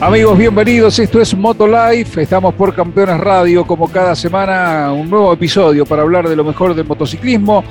Amigos, bienvenidos. Esto es Moto Life. Estamos por Campeones Radio, como cada semana, un nuevo episodio para hablar de lo mejor del motociclismo,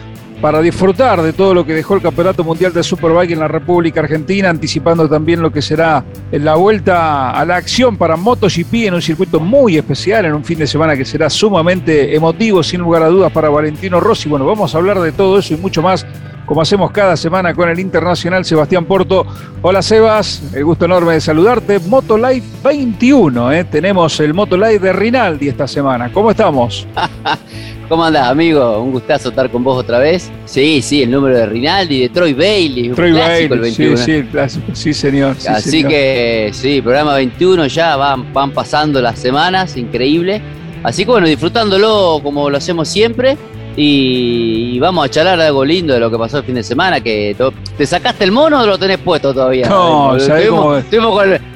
para disfrutar de todo lo que dejó el Campeonato Mundial de Superbike en la República Argentina, anticipando también lo que será la vuelta a la acción para MotoGP en un circuito muy especial, en un fin de semana que será sumamente emotivo, sin lugar a dudas, para Valentino Rossi. Bueno, vamos a hablar de todo eso y mucho más como hacemos cada semana con el internacional Sebastián Porto. Hola Sebas, el gusto enorme de saludarte. Motolife 21, ¿eh? tenemos el Motolife de Rinaldi esta semana. ¿Cómo estamos? ¿Cómo andás, amigo? Un gustazo estar con vos otra vez. Sí, sí, el número de Rinaldi, de Troy Bailey. Troy Bailey, sí, sí, clásico. sí, señor. Así que, sí, programa 21 ya van, van pasando las semanas, increíble. Así que bueno, disfrutándolo como lo hacemos siempre y, vamos a charlar algo lindo de lo que pasó el fin de semana. que ¿Te sacaste el mono o lo tenés puesto todavía? No, tuvimos,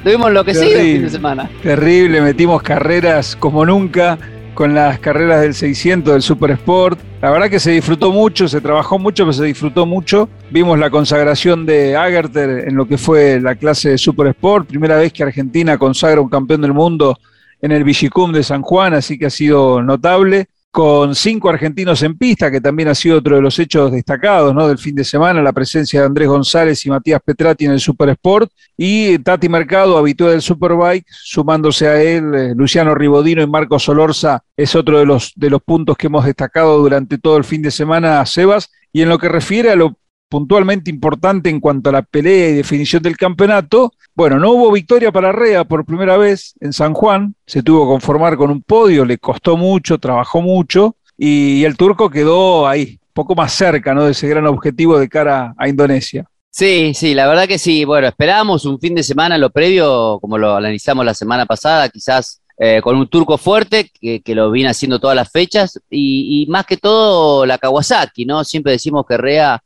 tuvimos, lo que sigue el fin de semana. Terrible, metimos carreras como nunca con las carreras del 600 del Super Sport. La verdad que se disfrutó mucho, se trabajó mucho, pero se disfrutó mucho. Vimos la consagración de Agerter en lo que fue la clase de Super Sport. Primera vez que Argentina consagra un campeón del mundo en el Vigicum de San Juan, así que ha sido notable con cinco argentinos en pista, que también ha sido otro de los hechos destacados ¿no? del fin de semana, la presencia de Andrés González y Matías Petrati en el Super Sport, y Tati Mercado, habitual del Superbike, sumándose a él, eh, Luciano Ribodino y Marcos Solorza, es otro de los, de los puntos que hemos destacado durante todo el fin de semana, Sebas, y en lo que refiere a lo puntualmente importante en cuanto a la pelea y definición del campeonato. Bueno, no hubo victoria para Rea por primera vez en San Juan, se tuvo que conformar con un podio, le costó mucho, trabajó mucho y el turco quedó ahí, poco más cerca ¿no? de ese gran objetivo de cara a Indonesia. Sí, sí, la verdad que sí. Bueno, esperábamos un fin de semana lo previo, como lo analizamos la semana pasada, quizás eh, con un turco fuerte, que, lo viene haciendo todas las fechas, y, y, más que todo la Kawasaki, ¿no? Siempre decimos que Rea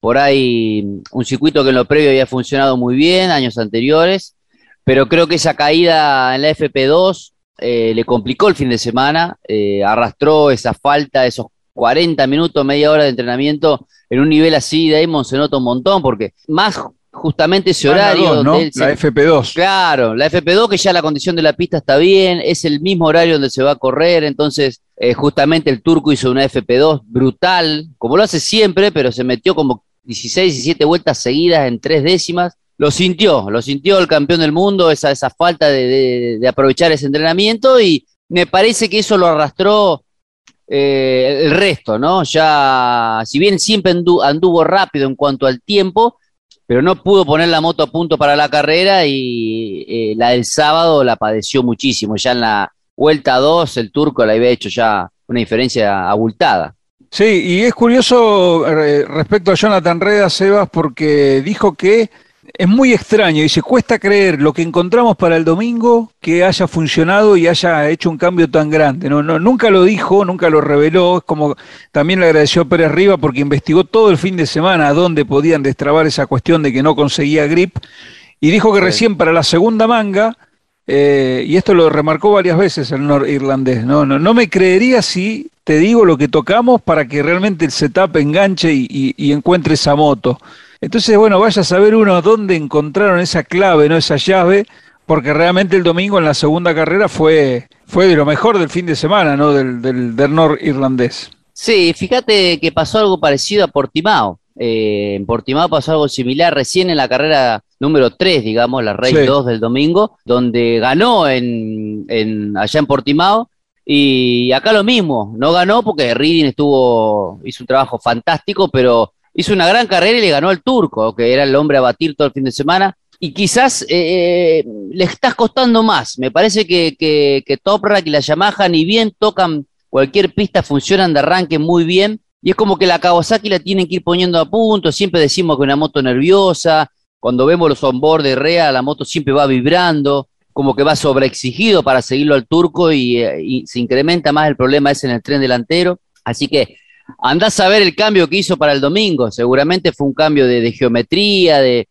por ahí un circuito que en lo previo había funcionado muy bien años anteriores, pero creo que esa caída en la FP2 eh, le complicó el fin de semana, eh, arrastró esa falta, esos 40 minutos, media hora de entrenamiento en un nivel así, Damon se nota un montón, porque más justamente ese horario. ¿no? la FP2. Claro, la FP2 que ya la condición de la pista está bien, es el mismo horario donde se va a correr, entonces eh, justamente el turco hizo una FP2 brutal, como lo hace siempre, pero se metió como 16, 17 vueltas seguidas en tres décimas. Lo sintió, lo sintió el campeón del mundo, esa, esa falta de, aprovechar ese entrenamiento y me parece que eso lo arrastró eh, el resto, ¿no? Ya, si bien siempre anduvo rápido en cuanto al tiempo, pero no pudo poner la moto a punto para la carrera y eh, la del sábado la padeció muchísimo. Ya en la vuelta 2 el turco la había hecho ya una diferencia abultada. Sí, y es curioso eh, respecto a Jonathan Reda, Sebas, porque dijo que es muy extraño, y se cuesta creer lo que encontramos para el domingo que haya funcionado y haya hecho un cambio tan grande. No, no, nunca lo dijo, nunca lo reveló, es como también le agradeció a Pérez Riva porque investigó todo el fin de semana a dónde podían destrabar esa cuestión de que no conseguía grip, y dijo que recién para la segunda manga eh, y esto lo remarcó varias veces el norirlandés, ¿no? No, no me creería si te digo lo que tocamos para que realmente el setup enganche y, encuentre esa moto. Entonces, bueno, vaya a saber uno dónde encontraron esa clave, ¿no? Esa llave, porque realmente el domingo en la segunda carrera fue, fue de lo mejor del fin de semana, ¿no? Del, del, del norirlandés. Sí, fíjate que pasó algo parecido a Portimao. Eh, en Portimao pasó algo similar recién en la carrera número 3, digamos, la Race 2 del domingo, donde ganó en, allá en Portimao. Y acá lo mismo, no ganó porque Reading estuvo, hizo un trabajo fantástico, pero hizo una gran carrera y le ganó al turco, que era el hombre a batir todo el fin de semana. Y quizás eh, le estás costando más. Me parece que, que, que Toprak y la Yamaha, ni bien tocan cualquier pista, funcionan de arranque muy bien y es como que la Kawasaki la tienen que ir poniendo a punto, siempre decimos que una moto nerviosa, cuando vemos los onboard de REA, la moto siempre va vibrando, como que va sobreexigido para seguirlo al turco y, eh, y se incrementa más el problema ese en el tren delantero. Así que andás a ver el cambio que hizo para el domingo. Seguramente fue un cambio de, geometría, de,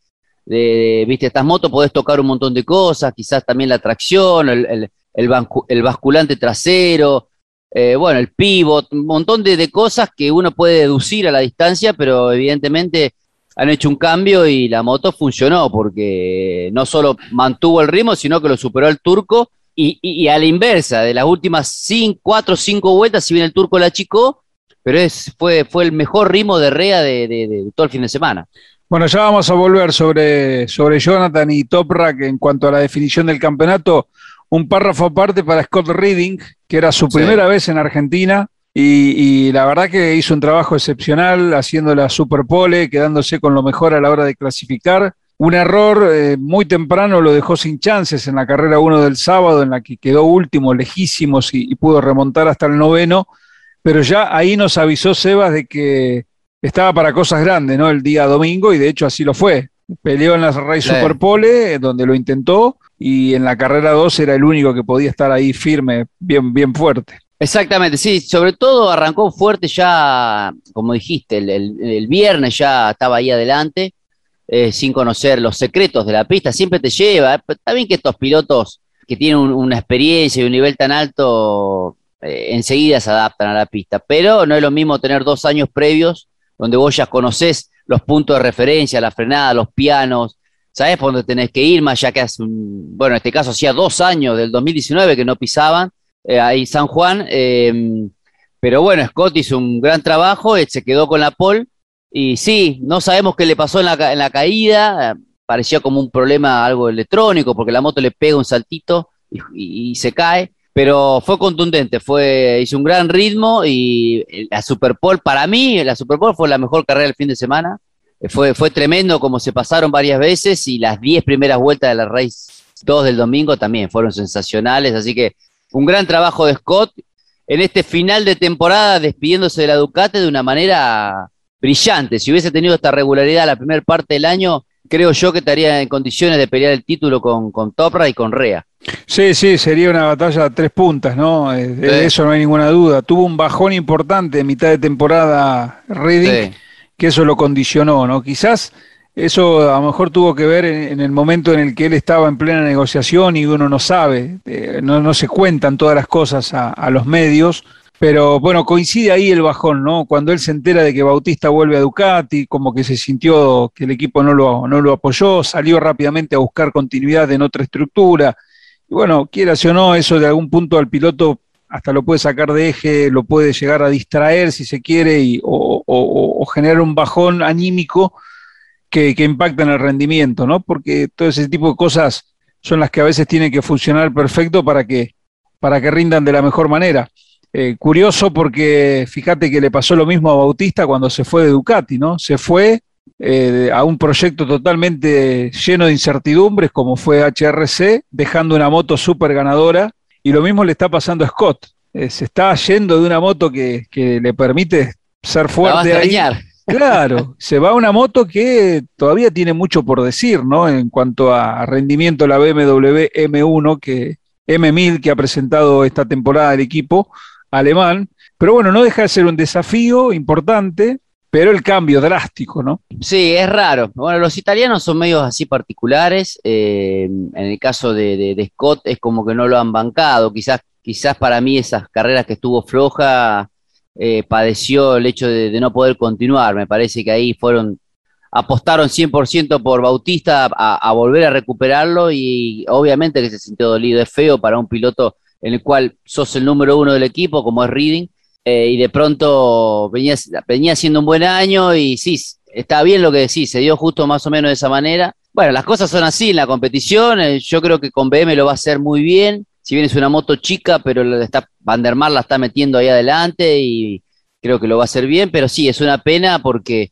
viste, estas motos podés tocar un montón de cosas, quizás también la tracción, el, el, basculante trasero, eh, bueno, el pivot, un montón de, de, cosas que uno puede deducir a la distancia, pero evidentemente han hecho un cambio y la moto funcionó porque no solo mantuvo el ritmo, sino que lo superó el turco. Y, a la inversa, de las últimas cinco, cuatro o cinco vueltas, si bien el turco la achicó, pero es, fue, fue el mejor ritmo de Rea de, todo el fin de semana. Bueno, ya vamos a volver sobre, sobre Jonathan y Toprak en cuanto a la definición del campeonato. Un párrafo aparte para Scott Reading, que era su primera vez en Argentina, y, la verdad que hizo un trabajo excepcional haciendo la superpole, quedándose con lo mejor a la hora de clasificar. Un error eh, muy temprano lo dejó sin chances en la carrera 1 del sábado, en la que quedó último, lejísimos, y pudo remontar hasta el noveno pero ya ahí nos avisó Sebas de que estaba para cosas grandes, ¿no? El día domingo, y de hecho así lo fue. Peleó en la Rey Superpole, donde lo intentó, y en la carrera 2 era el único que podía estar ahí firme, bien, bien fuerte. Exactamente, sí, sobre todo arrancó fuerte ya, como dijiste, el, viernes ya estaba ahí adelante, eh, sin conocer los secretos de la pista, siempre te lleva, está bien que estos pilotos que tienen una experiencia y un nivel tan alto eh, enseguida se adaptan a la pista. Pero no es lo mismo tener dos años previos donde vos ya conocés los puntos de referencia, la frenada, los pianos, sabés por dónde tenés que ir, más ya que hace, bueno, en este caso hacía dos años del 2019 que no pisaban eh, ahí San Juan. Em, pero bueno, Scott hizo un gran trabajo, eh, se quedó con la pole. Y sí, no sabemos qué le pasó en la, en la caída, parecía como un problema, algo electrónico, porque la moto le pega un saltito y se cae pero fue contundente, fue, hizo un gran ritmo y la Superpole, para mí, la Superpole fue la mejor carrera del fin de semana. Fue, fue tremendo como se pasaron varias veces y las 10 primeras vueltas de la Race 2 del domingo también fueron sensacionales. Así que un gran trabajo de Scott en este final de temporada despidiéndose de la Ducati de una manera brillante. Si hubiese tenido esta regularidad la primera parte del año, creo yo que estaría en condiciones de pelear el título con, con Topra y con Rea. Sí, sí, sería una batalla a tres puntas, ¿no? Eh, de eso no hay ninguna duda. Tuvo un bajón importante en mitad de temporada Reading, que eso lo condicionó, ¿no? Quizás eso a lo mejor tuvo que ver en, el momento en el que él estaba en plena negociación y uno no sabe, eh, no, no, se cuentan todas las cosas a, los medios pero bueno, coincide ahí el bajón, ¿no? Cuando él se entera de que Bautista vuelve a Ducati, como que se sintió que el equipo no lo, no lo apoyó, salió rápidamente a buscar continuidad en otra estructura. Y bueno, quieras o no, eso de algún punto al piloto hasta lo puede sacar de eje, lo puede llegar a distraer si se quiere, y, o, o, generar un bajón anímico que, que impacta en el rendimiento, ¿no? Porque todo ese tipo de cosas son las que a veces tienen que funcionar perfecto para que, para que rindan de la mejor manera. Eh, curioso porque fíjate que le pasó lo mismo a Bautista cuando se fue de Ducati, ¿no? Se fue eh, a un proyecto totalmente lleno de incertidumbres como fue HRC, dejando una moto súper ganadora. Y lo mismo le está pasando a Scott. Eh, se está yendo de una moto que, le permite ser fuerte. ahí. Claro, se va una moto que todavía tiene mucho por decir, ¿no? En cuanto a rendimiento, la BMW M1, que M1000 que ha presentado esta temporada el equipo, alemán. Pero bueno, no deja de ser un desafío importante, pero el cambio drástico, ¿no? Sí, es raro. Bueno, los italianos son medios así particulares. Eh, en el caso de, Scott es como que no lo han bancado. Quizás, quizás para mí esas carreras que estuvo floja eh, padeció el hecho de, no poder continuar. Me parece que ahí fueron, apostaron 100% por Bautista a, volver a recuperarlo y obviamente que se sintió dolido. Es feo para un piloto en el cual sos el número uno del equipo, como es Reading, eh, y de pronto venía, venía un buen año y sí, está bien lo que decís, se dio justo más o menos de esa manera. Bueno, las cosas son así en la competición, eh, yo creo que con BM lo va a hacer muy bien, si bien es una moto chica, pero está, Van der Mar la está metiendo ahí adelante y creo que lo va a hacer bien, pero sí, es una pena porque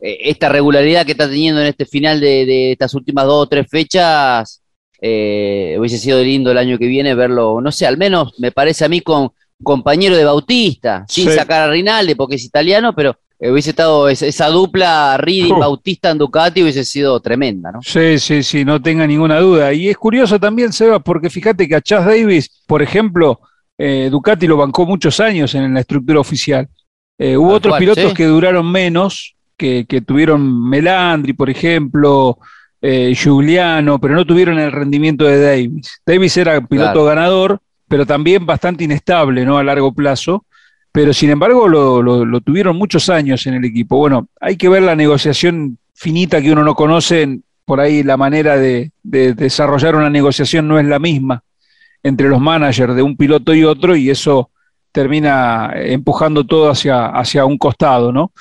eh, esta regularidad que está teniendo en este final de, de estas últimas dos o tres fechas eh, hubiese sido lindo el año que viene verlo, no sé, al menos me parece a mí con compañero de Bautista, sin Sí. sacar a Rinaldi porque es italiano, pero hubiese estado esa, dupla Reading Oh. Bautista en Ducati hubiese sido tremenda, ¿no? Sí, sí, sí, no tenga ninguna duda. Y es curioso también, Seba, porque fíjate que a Chas Davis, por ejemplo, eh, Ducati lo bancó muchos años en la estructura oficial. Eh, hubo otros cual, pilotos sí. que duraron menos, que, que tuvieron Melandri, por ejemplo, eh, Giuliano, pero no tuvieron el rendimiento de Davis. Davis era piloto Claro. ganador, pero también bastante inestable, ¿no? A largo plazo. Pero sin embargo lo, lo- lo tuvieron muchos años en el equipo. Bueno, hay que ver la negociación finita que uno no conoce. Por ahí la manera de, de desarrollar una negociación no es la misma entre los managers de un piloto y otro, y eso termina empujando todo hacia, hacia un costado, ¿no?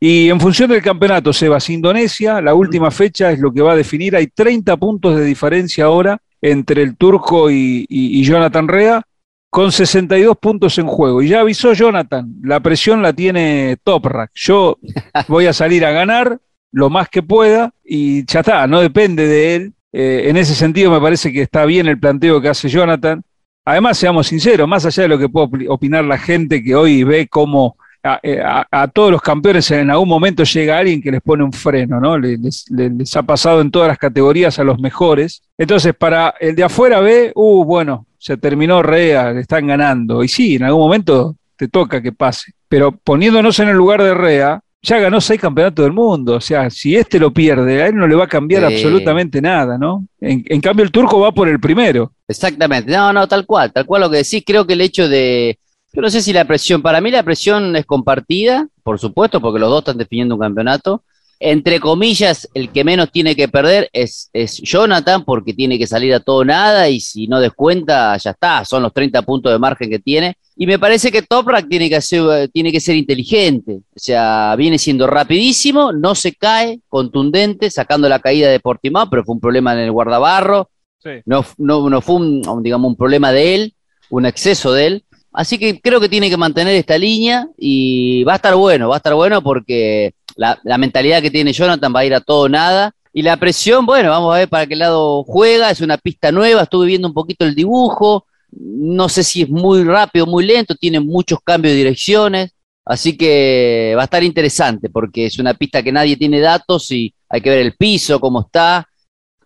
Y en función del campeonato, Sebas, Indonesia, la última fecha es lo que va a definir. Hay 30 puntos de diferencia ahora entre el turco y, y- y Jonathan Rea, con 62 puntos en juego. Y ya avisó Jonathan, la presión la tiene Toprak. Yo voy a salir a ganar lo más que pueda y ya está, no depende de él. Eh, en ese sentido me parece que está bien el planteo que hace Jonathan. Además, seamos sinceros, más allá de lo que pueda opi- opinar la gente que hoy ve cómo a, eh, a- a todos los campeones en algún momento llega alguien que les pone un freno, ¿no? Le- Les, les- les ha pasado en todas las categorías a los mejores. Entonces, para el de afuera ve, uh, bueno, se terminó Rea, le están ganando. Y sí, en algún momento te toca que pase. Pero poniéndonos en el lugar de Rea, ya ganó seis campeonatos del mundo. O sea, si este lo pierde, a él no le va a cambiar Sí. absolutamente nada, ¿no? En, en cambio, el turco va por el primero. Exactamente, no, no, tal cual, tal cual lo que decís, creo que el hecho de, yo no sé si la presión, para mí la presión es compartida, por supuesto, porque los dos están definiendo un campeonato. Entre comillas, el que menos tiene que perder es, es Jonathan, porque tiene que salir a todo nada, y si no descuenta, ya está, son los 30 puntos de margen que tiene. Y me parece que Toprak tiene que, hacer, tiene que ser inteligente, o sea, viene siendo rapidísimo, no se cae, contundente, sacando la caída de Portimao, pero fue un problema en el guardabarro, no, no, no fue un, digamos, un problema de él, un exceso de él. Así que creo que tiene que mantener esta línea y va a estar bueno, va a estar bueno porque la, mentalidad que tiene Jonathan va a ir a todo o nada. Y la presión, bueno, vamos a ver para qué lado juega, es una pista nueva, estuve viendo un poquito el dibujo, no sé si es muy rápido, muy lento, tiene muchos cambios de direcciones, así que va a estar interesante porque es una pista que nadie tiene datos y hay que ver el piso, cómo está,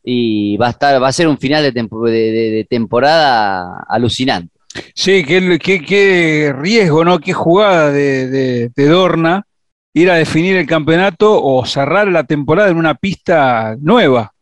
y va a estar, va a ser un final de, tempo- de- de- de temporada alucinante. Sí, qué, qué, qué riesgo, ¿no? Qué jugada de Dorna ir a definir el campeonato o cerrar la temporada en una pista nueva,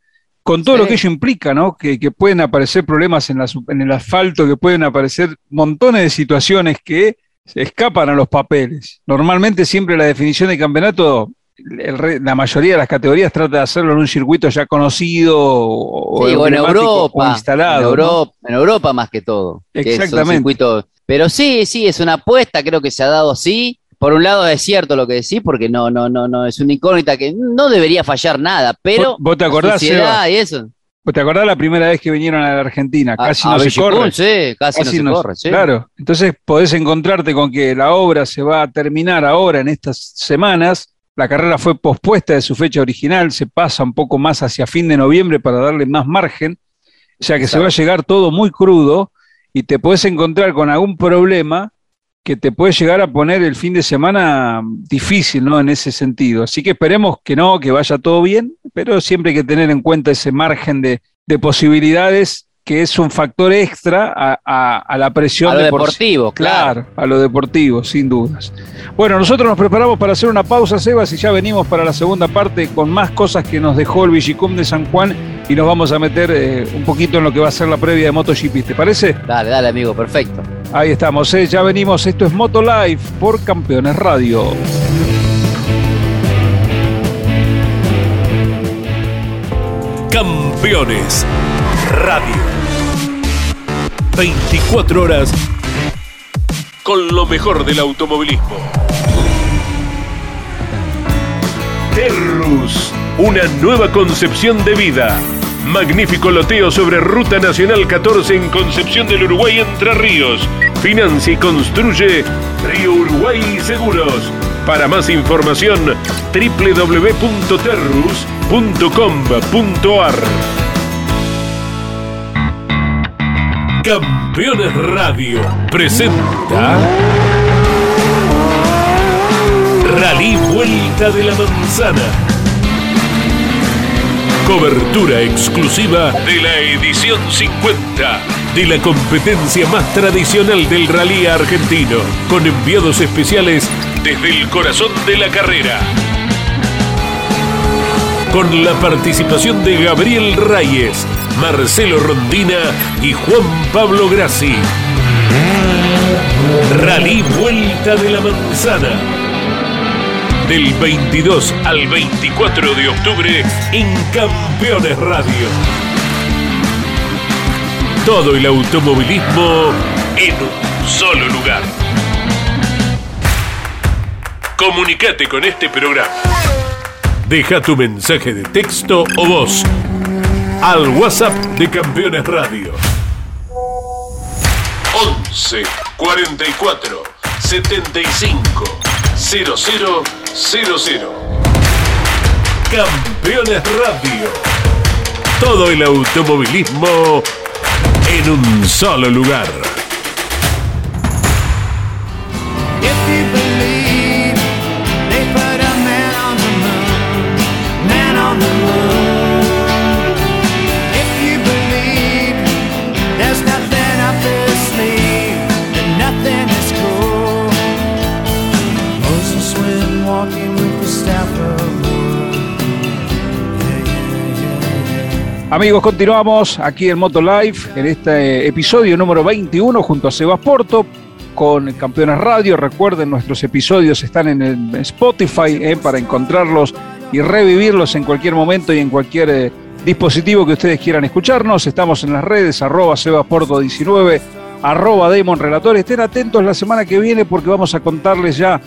con todo Sí. lo que ello implica, ¿no? Que, que pueden aparecer problemas en, la su- en el asfalto, que pueden aparecer montones de situaciones que se escapan a los papeles. Normalmente siempre la definición de campeonato, el la mayoría de las categorías trata de hacerlo en un circuito ya conocido o, Sí, o en Europa, o instalado. en ¿no? Europa, en Europa más que todo. Exactamente. Pero sí, sí, es una apuesta, creo que se ha dado así. Por un lado es cierto lo que decís, porque no, no, no, no, es una incógnita que no debería fallar nada, pero ¿Vos- vos te acordás, Seba? y eso. ¿Te acordás la primera vez que vinieron a la Argentina? Casi a no se corre. sí, casi, no se corre, sí. Claro, entonces podés encontrarte con que la obra se va a terminar ahora en estas semanas. La carrera fue pospuesta de su fecha original, se pasa un poco más hacia fin de noviembre para darle más margen. O sea que se va a llegar todo muy crudo y te puedes encontrar con algún problema que te puede llegar a poner el fin de semana difícil, ¿no? En ese sentido. Así que esperemos que no, que vaya todo bien, pero siempre hay que tener en cuenta ese margen de, de posibilidades que es un factor extra a, a- a la presión A lo de por- deportivo, claro. Claro, a lo deportivo, sin dudas. Bueno, nosotros nos preparamos para hacer una pausa, Sebas, y ya venimos para la segunda parte con más cosas que nos dejó el Vigicum de San Juan y nos vamos a meter eh, un poquito en lo que va a ser la previa de MotoGP. ¿Te parece? Dale, dale, amigo, perfecto. Ahí estamos, eh, ya venimos. Esto es Moto Live por Campeones Radio. Campeones Radio. 24 horas con lo mejor del automovilismo. Terrus, una nueva concepción de vida. Magnífico loteo sobre Ruta Nacional 14 en Concepción del Uruguay Entre Ríos. Financia y construye Río Uruguay Seguros. Para más información, www.terrus.com.ar. Campeones Radio presenta Rally Vuelta de la Manzana. Cobertura exclusiva de la edición 50 de la competencia más tradicional del rally argentino, con enviados especiales desde el corazón de la carrera. Con la participación de Gabriel Reyes, Marcelo Rondina y Juan Pablo Grassi. Rally Vuelta de la Manzana. Del 22 al 24 de octubre en Campeones Radio. Todo el automovilismo en un solo lugar. Comunicate con este programa. Deja tu mensaje de texto o voz al WhatsApp de Campeones Radio. 11 44 75 0000. Campeones Radio. Todo el automovilismo en un solo lugar. Amigos, continuamos aquí en Moto Live en este episodio número 21 junto a Sebas Porto con Campeones Radio. Recuerden, nuestros episodios están en el Spotify eh, para encontrarlos y revivirlos en cualquier momento y en cualquier eh, dispositivo que ustedes quieran escucharnos. Estamos en las redes, arroba Sebasporto19, arroba Demon Relator. Estén atentos la semana que viene porque vamos a contarles ya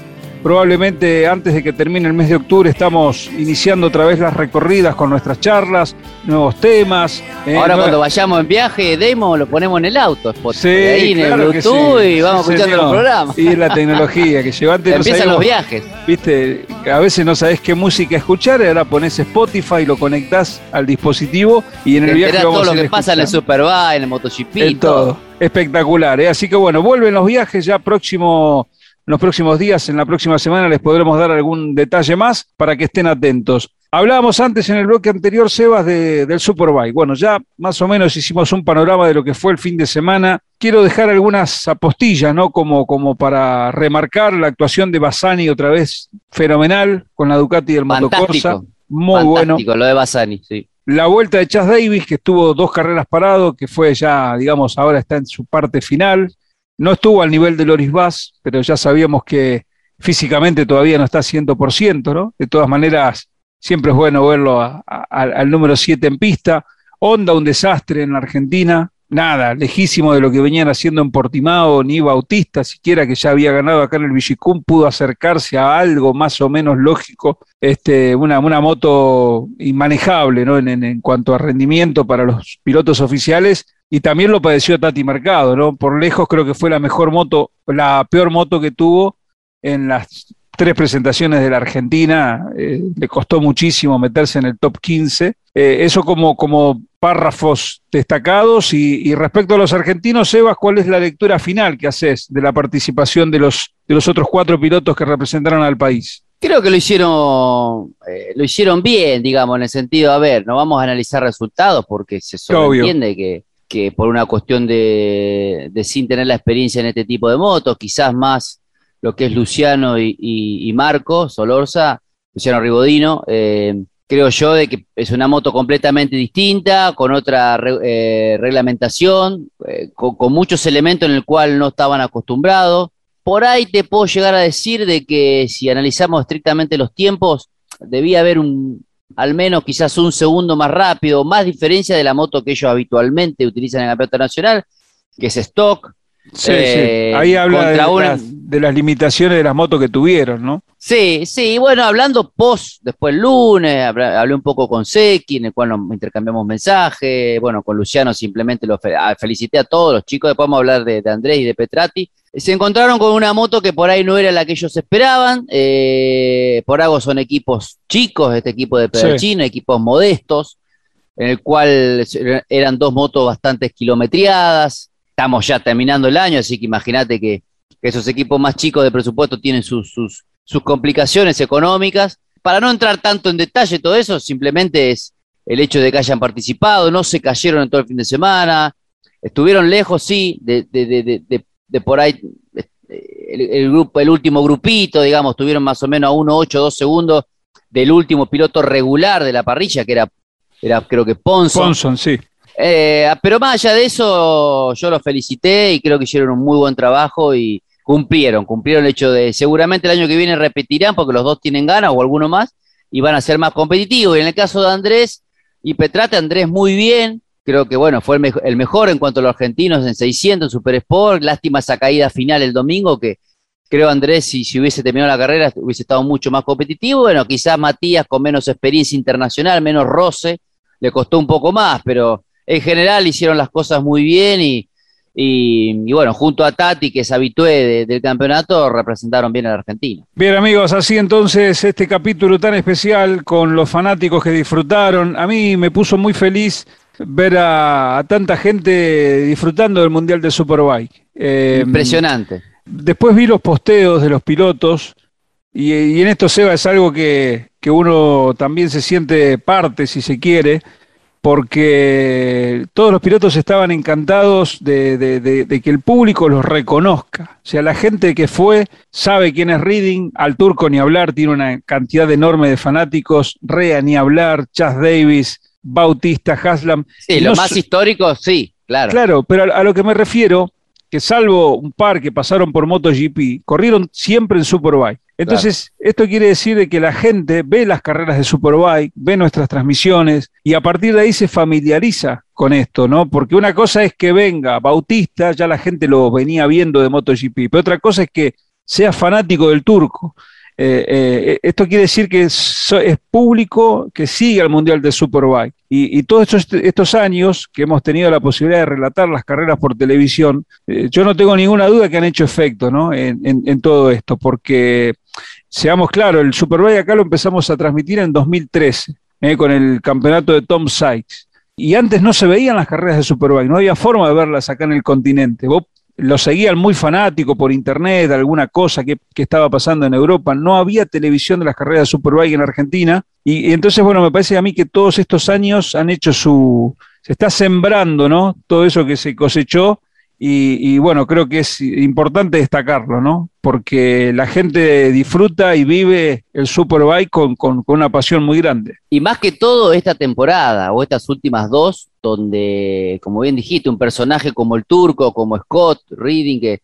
Probablemente antes de que termine el mes de octubre estamos iniciando otra vez las recorridas con nuestras charlas, nuevos temas. Eh, Ahora cuando vayamos en viaje, demo, lo ponemos en el auto, sí, ahí en el Bluetooth y vamos escuchando los programas. Y la tecnología que lleva antes. Empiezan los viajes. Viste, a veces no sabes qué música escuchar, y ahora pones Spotify, lo conectás al dispositivo y en el viaje vamos todo lo que pasa en el Superbike, en el MotoGP. En todo. Espectacular, ¿eh? así que bueno, vuelven los viajes ya próximo en los próximos días, en la próxima semana, les podremos dar algún detalle más para que estén atentos. Hablábamos antes en el bloque anterior, Sebas, del Superbike. Bueno, ya más o menos hicimos un panorama de lo que fue el fin de semana. Quiero dejar algunas apostillas, ¿no? Como, como para remarcar la actuación de Bassani otra vez fenomenal con la Ducati del Motocorsa. Muy Fantástico, bueno. lo de Bassani, sí. La vuelta de Chas Davis, que estuvo dos carreras parado, que fue ya, digamos, ahora está en su parte final. No estuvo al nivel de Loris Bass, pero ya sabíamos que físicamente todavía no está 100%, ¿no? De todas maneras, siempre es bueno verlo al número 7 en pista. Honda, un desastre en la Argentina, nada, lejísimo de lo que venían haciendo en Portimao, ni Bautista, siquiera que ya había ganado acá en el Villicum, pudo acercarse a algo más o menos lógico, este, una, moto inmanejable ¿no? en, cuanto a rendimiento para los pilotos oficiales, y también lo padeció Tati Mercado, ¿no? Por lejos creo que fue la mejor moto, la peor moto que tuvo en las tres presentaciones de la Argentina, eh, le costó muchísimo meterse en el top 15. Eh, eso como, como párrafos destacados y, respecto a los argentinos, Sebas, ¿cuál es la lectura final que haces de la participación de los, de los otros cuatro pilotos que representaron al país? Creo que lo hicieron, eh, lo hicieron bien, digamos, en el sentido, a ver, no vamos a analizar resultados porque se entiende que, que por una cuestión de, sin tener la experiencia en este tipo de motos, quizás más lo que es Luciano y, Marco Solorza, Luciano Ribodino, eh, creo yo de que es una moto completamente distinta, con otra eh, reglamentación, eh, con, muchos elementos en el cual no estaban acostumbrados. Por ahí te puedo llegar a decir de que si analizamos estrictamente los tiempos, debía haber un, al menos quizás un segundo más rápido, más diferencia de la moto que ellos habitualmente utilizan en el campeonato nacional, que es stock. Sí, sí. Eh, ahí habla de, las, limitaciones de las motos que tuvieron, ¿no? Sí, sí, bueno, hablando post, después el lunes, hablé un poco con Seki, en el cual nos intercambiamos mensajes, bueno, con Luciano simplemente lo ah, felicité a todos los chicos, después vamos a hablar de, de Andrés y de Petrati, se encontraron con una moto que por ahí no era la que ellos esperaban. Eh, por algo son equipos chicos, este equipo de Pedrochino, equipos modestos, en el cual eran dos motos bastante kilometriadas. estamos ya terminando el año, así que imagínate que, esos equipos más chicos de presupuesto tienen sus, sus, sus complicaciones económicas. Para no entrar tanto en detalle todo eso, simplemente es el hecho de que hayan participado, no se cayeron en todo el fin de semana, estuvieron lejos, sí, de, de, de, de por ahí el, grupo, el último grupito, digamos, tuvieron más o menos a 1, 8, 2 segundos del último piloto regular de la parrilla, que era, era creo que Ponson. Ponson, sí. Eh, pero más allá de eso, yo los felicité y creo que hicieron un muy buen trabajo y cumplieron, cumplieron el hecho de, seguramente el año que viene repetirán porque los dos tienen ganas o alguno más y van a ser más competitivos. Y en el caso de Andrés y Petrate, Andrés muy bien, creo que bueno, fue el, mejor en cuanto a los argentinos en 600, en Super Sport, lástima esa caída final el domingo que creo Andrés si, si hubiese terminado la carrera hubiese estado mucho más competitivo, bueno, quizás Matías con menos experiencia internacional, menos roce, le costó un poco más, pero en general hicieron las cosas muy bien y, y, bueno, junto a Tati, que es habitué del campeonato, representaron bien a la Argentina. Bien amigos, así entonces este capítulo tan especial con los fanáticos que disfrutaron, a mí me puso muy feliz ver a, tanta gente disfrutando del Mundial de Superbike. Eh, Impresionante. Después vi los posteos de los pilotos y, en esto, Seba, es algo que, que, uno también se siente parte, si se quiere, porque todos los pilotos estaban encantados de, de, que el público los reconozca. O sea, la gente que fue sabe quién es Reading, al turco ni hablar, tiene una cantidad enorme de fanáticos, Rea ni hablar, Chas Davis, Bautista, Haslam. Sí, los más históricos, sí, claro. Claro, pero a, lo que me refiero, que salvo un par que pasaron por MotoGP, corrieron siempre en Superbike. Entonces, esto quiere decir que la gente ve las carreras de Superbike, ve nuestras transmisiones y a partir de ahí se familiariza con esto, ¿no? Porque una cosa es que venga Bautista, ya la gente lo venía viendo de MotoGP, pero otra cosa es que sea fanático del turco. Eh, eh, esto quiere decir que es, público que sigue al Mundial de Superbike. Y, todos estos, años que hemos tenido la posibilidad de relatar las carreras por televisión, eh, yo no tengo ninguna duda que han hecho efecto ¿no? en, todo esto, porque seamos claros, el Superbike acá lo empezamos a transmitir en 2013, con el campeonato de Tom Sykes. Y antes no se veían las carreras de Superbike, no había forma de verlas acá en el continente. Vos lo seguían muy fanático por internet, alguna cosa que, estaba pasando en Europa. No había televisión de las carreras de Superbike en Argentina. Y, entonces, bueno, me parece a mí que todos estos años han hecho su. Se está sembrando, ¿no? Todo eso que se cosechó y, bueno, creo que es importante destacarlo, ¿no? Porque la gente disfruta y vive el Superbike con, con, una pasión muy grande. Y más que todo esta temporada o estas últimas dos, donde, como bien dijiste, un personaje como el turco, como Scott Reading, que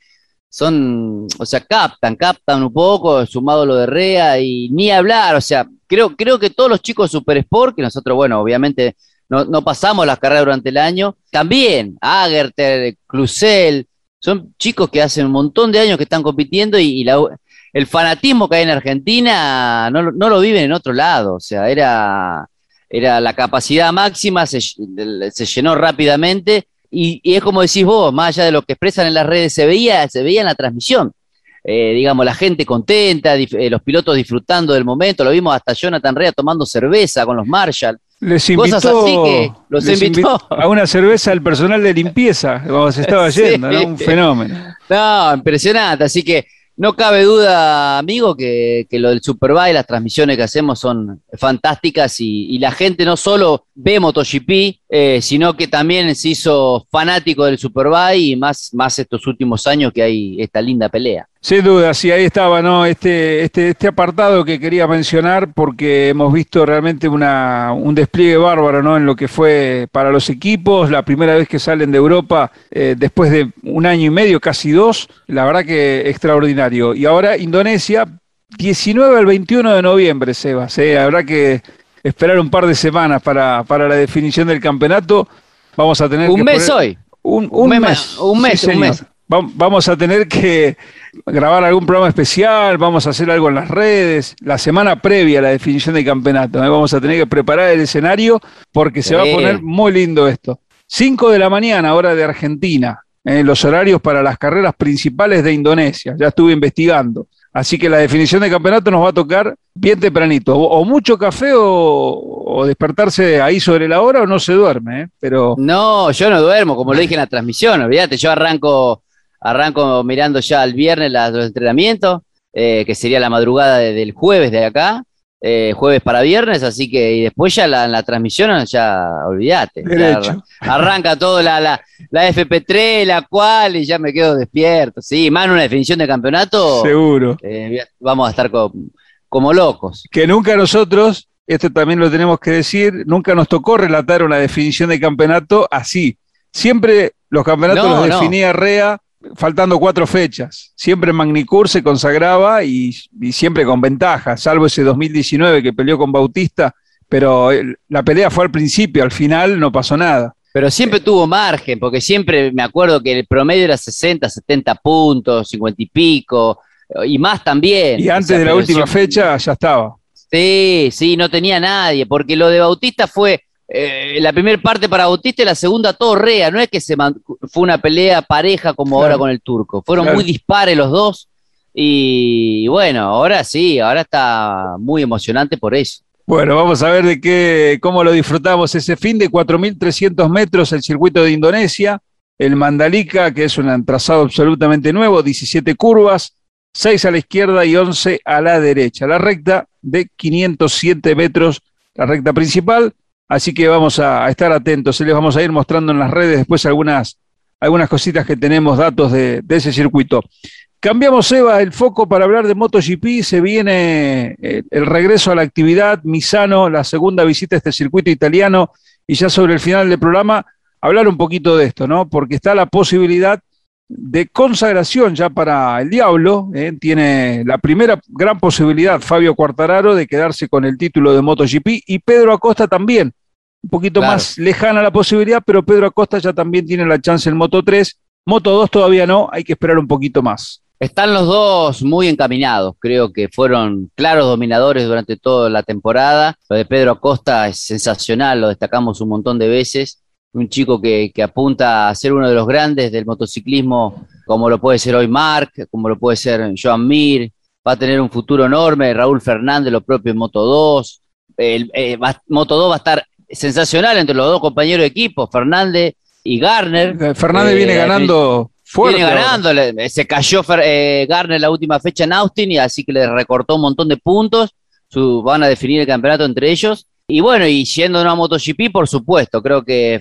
son, o sea, captan, captan un poco, sumado lo de Rea y ni hablar, o sea, creo, creo que todos los chicos de Super Sport, que nosotros, bueno, obviamente no, pasamos las carreras durante el año. También Agerter, Cluzel, son chicos que hace un montón de años que están compitiendo y, el fanatismo que hay en Argentina no, lo viven en otro lado. O sea, era, era la capacidad máxima, se, llenó rápidamente y, es como decís vos, más allá de lo que expresan en las redes, se veía, se veía en la transmisión. Eh, digamos, la gente contenta, eh, los pilotos disfrutando del momento, lo vimos hasta Jonathan Rea tomando cerveza con los Marshall. Les invitó, los invitó. a una cerveza al personal de limpieza, como se estaba yendo, un fenómeno. No, impresionante, así que no cabe duda, amigo, que, lo del Superbike, las transmisiones que hacemos son fantásticas y, la gente no solo ve MotoGP, eh, sino que también se hizo fanático del Superbike y más, más estos últimos años que hay esta linda pelea. Sin duda, sí, ahí estaba, ¿no? Este, este, este apartado que quería mencionar porque hemos visto realmente una, un despliegue bárbaro, ¿no? En lo que fue para los equipos, la primera vez que salen de Europa eh, después de un año y medio, casi dos, la verdad que extraordinario. Y ahora Indonesia, 19 al 21 de noviembre, Sebas, ¿eh? habrá que esperar un par de semanas para, para la definición del campeonato. Vamos a tener un mes hoy. Un, un, mes, un mes, un mes. Vamos a tener que grabar algún programa especial, vamos a hacer algo en las redes, la semana previa a la definición del campeonato. ¿eh? Vamos a tener que preparar el escenario porque se va a poner muy lindo esto. 5 de la mañana, hora de Argentina, ¿eh? los horarios para las carreras principales de Indonesia. Ya estuve investigando. Así que la definición del campeonato nos va a tocar bien tempranito. O, mucho café o, despertarse ahí sobre la hora o no se duerme, ¿eh? Pero... No, yo no duermo, como lo dije en la transmisión, olvídate, yo arranco, arranco mirando ya el viernes los entrenamientos, eh, que sería la madrugada del jueves de acá, eh, jueves para viernes, así que y después ya la, la transmisión, ya olvídate. arranca todo la, la, la, FP3, la cual, y ya me quedo despierto. Sí, más una definición de campeonato. Seguro. Eh, vamos a estar como locos. Que nunca nosotros, esto también lo tenemos que decir, nunca nos tocó relatar una definición de campeonato así. Siempre los campeonatos los definía REA faltando cuatro fechas. Siempre Magnicur se consagraba y, siempre con ventaja, salvo ese 2019 que peleó con Bautista, pero la pelea fue al principio, al final no pasó nada. Pero siempre tuvo margen, porque siempre me acuerdo que el promedio era 60, 70 puntos, 50 y pico, y más también. Y antes de la última fecha ya estaba. Sí, sí, no tenía nadie, porque lo de Bautista fue eh, la primera parte para Bautista y la segunda Torrea. No es que se fue una pelea pareja como ahora con el turco. Fueron muy dispares los dos. Y bueno, ahora sí, ahora está muy emocionante por eso. Bueno, vamos a ver de qué, cómo lo disfrutamos ese fin de 4.300 metros el circuito de Indonesia, el Mandalika, que es un trazado absolutamente nuevo, 17 curvas, 6 a la izquierda y 11 a la derecha. La recta de 507 metros, la recta principal, Así que vamos a, estar atentos, les vamos a ir mostrando en las redes después algunas, algunas cositas que tenemos, datos de, ese circuito. Cambiamos, Eva, el foco para hablar de MotoGP. Se viene eh, el regreso a la actividad, Misano, la segunda visita a este circuito italiano. Y ya sobre el final del programa, hablar un poquito de esto, ¿no? Porque está la posibilidad de consagración ya para el Diablo. ¿eh? Tiene la primera gran posibilidad, Fabio Quartararo, de quedarse con el título de MotoGP y Pedro Acosta también un poquito más lejana la posibilidad, pero Pedro Acosta ya también tiene la chance en Moto 3. Moto 2 todavía no, hay que esperar un poquito más. Están los dos muy encaminados, creo que fueron claros dominadores durante toda la temporada. Lo de Pedro Acosta es sensacional, lo destacamos un montón de veces. Un chico que, que apunta a ser uno de los grandes del motociclismo, como lo puede ser hoy Mark, como lo puede ser Joan Mir. Va a tener un futuro enorme. Raúl Fernández, lo propio en Moto 2. El, eh, Moto 2 va a estar sensacional entre los dos compañeros de equipo, Fernández y Garner. Eh, Fernández viene eh, ganando fuerte. Viene ganando, se cayó eh, Garner la última fecha en Austin y así que le recortó un montón de puntos. Su, van a definir el campeonato entre ellos. Y bueno, y siendo una MotoGP, por supuesto, creo que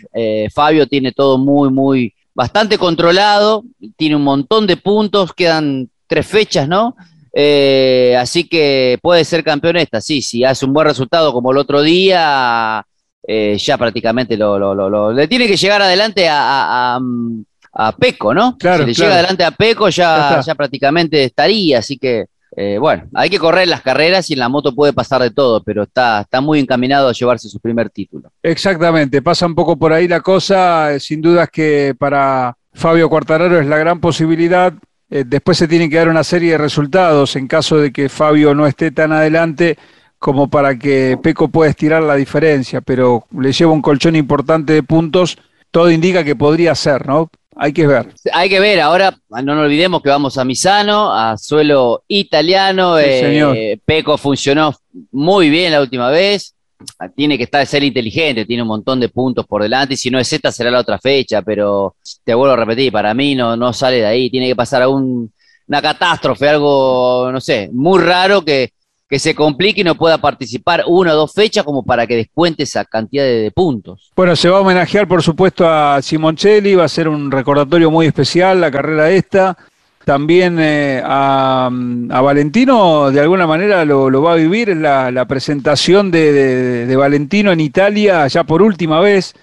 Fabio tiene todo muy, muy, bastante controlado, tiene un montón de puntos, quedan tres fechas, ¿no? así que puede ser campeón esta, sí, si hace un buen resultado como el otro día, eh, ya prácticamente lo, lo, lo, le tiene que llegar adelante a, a, Peco, ¿no? Claro, si le llega adelante a Peco ya, ya, prácticamente estaría, así que eh, bueno, hay que correr las carreras y en la moto puede pasar de todo, pero está, muy encaminado a llevarse su primer título. Exactamente, pasa un poco por ahí la cosa, eh, sin duda que para Fabio Cuartararo es la gran posibilidad. después se tienen que dar una serie de resultados en caso de que Fabio no esté tan adelante como para que Peco pueda estirar la diferencia, pero le lleva un colchón importante de puntos, todo indica que podría ser, ¿no? Hay que ver. Hay que ver, ahora no nos olvidemos que vamos a Misano, a suelo italiano, eh, Peco funcionó muy bien la última vez, tiene que estar ser inteligente, tiene un montón de puntos por delante, y si no es esta será la otra fecha, pero te vuelvo a repetir, para mí no, no sale de ahí, tiene que pasar a un, una catástrofe, algo, no sé, muy raro que, que se complique y no pueda participar una o dos fechas como para que descuente esa cantidad de, puntos. Bueno, se va a homenajear por supuesto a Simoncelli, va a ser un recordatorio muy especial la carrera esta. También eh, a, Valentino, de alguna manera lo, va a vivir la, presentación de, Valentino en Italia, ya por última vez,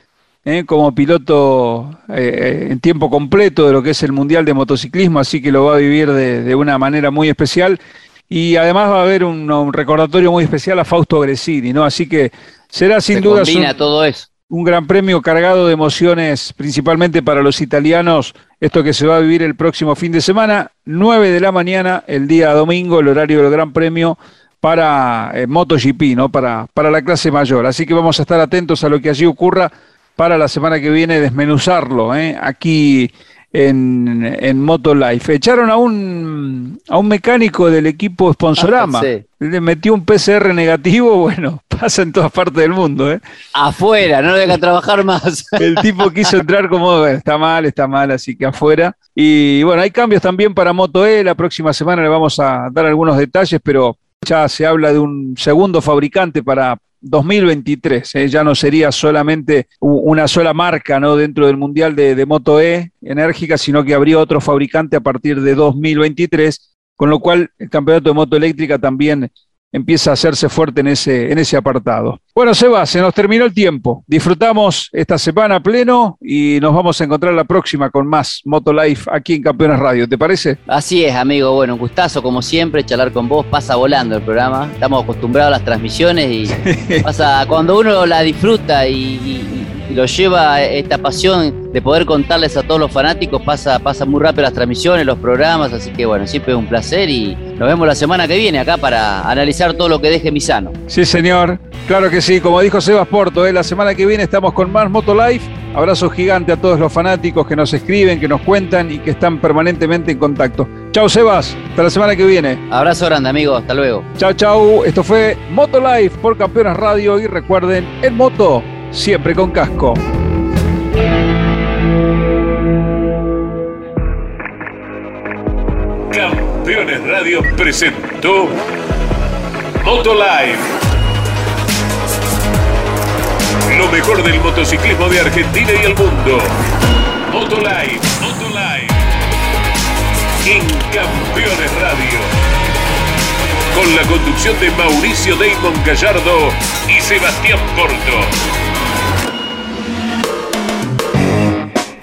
eh, como piloto eh, en tiempo completo de lo que es el Mundial de Motociclismo, así que lo va a vivir de una manera muy especial y además va a haber un, recordatorio muy especial a Fausto Gresini, ¿no? Así que será sin duda un, todo eso. un gran premio cargado de emociones, principalmente para los italianos, esto que se va a vivir el próximo fin de semana, 9 de la mañana, el día domingo, el horario del gran premio para eh, MotoGP, ¿no? Para, para la clase mayor. Así que vamos a estar atentos a lo que allí ocurra para la semana que viene desmenuzarlo, ¿eh? aquí en, en Moto Life. Echaron a un, a un mecánico del equipo Sponsorama. Ah, sí. Le metió un PCR negativo, bueno, pasa en todas partes del mundo. ¿eh? Afuera, no lo deja trabajar más. El tipo quiso entrar como, está mal, está mal, así que afuera. Y bueno, hay cambios también para Moto E. La próxima semana le vamos a dar algunos detalles, pero ya se habla de un segundo fabricante para 2023. ¿eh? Ya no sería solamente una sola marca ¿no? dentro del Mundial de, de Moto E enérgica, sino que habría otro fabricante a partir de 2023, con lo cual el campeonato de moto eléctrica también empieza a hacerse fuerte en ese, en ese apartado. Bueno, Seba, se nos terminó el tiempo. Disfrutamos esta semana pleno y nos vamos a encontrar la próxima con más Moto Life aquí en Campeones Radio. ¿Te parece? Así es, amigo. Bueno, un gustazo, como siempre, charlar con vos. Pasa volando el programa. Estamos acostumbrados a las transmisiones y pasa cuando uno la disfruta y lo lleva esta pasión de poder contarles a todos los fanáticos, pasa, pasa muy rápido las transmisiones, los programas. Así que, bueno, siempre es un placer y nos vemos la semana que viene acá para analizar todo lo que deje Misano. Sí, señor. Claro que sí. Como dijo Sebas Porto, ¿eh? la semana que viene estamos con más Moto Life. Abrazo gigante a todos los fanáticos que nos escriben, que nos cuentan y que están permanentemente en contacto. Chau, Sebas. Hasta la semana que viene. Abrazo grande, amigo. Hasta luego. Chau, chau. Esto fue Moto Life por Campeones Radio. Y recuerden, en moto, siempre con casco. Campeones Radio presentó Moto Live. Lo mejor del motociclismo de Argentina y el mundo. Moto Live, Moto Live. En Campeones Radio. Con la conducción de Mauricio Damon Gallardo y Sebastián Porto.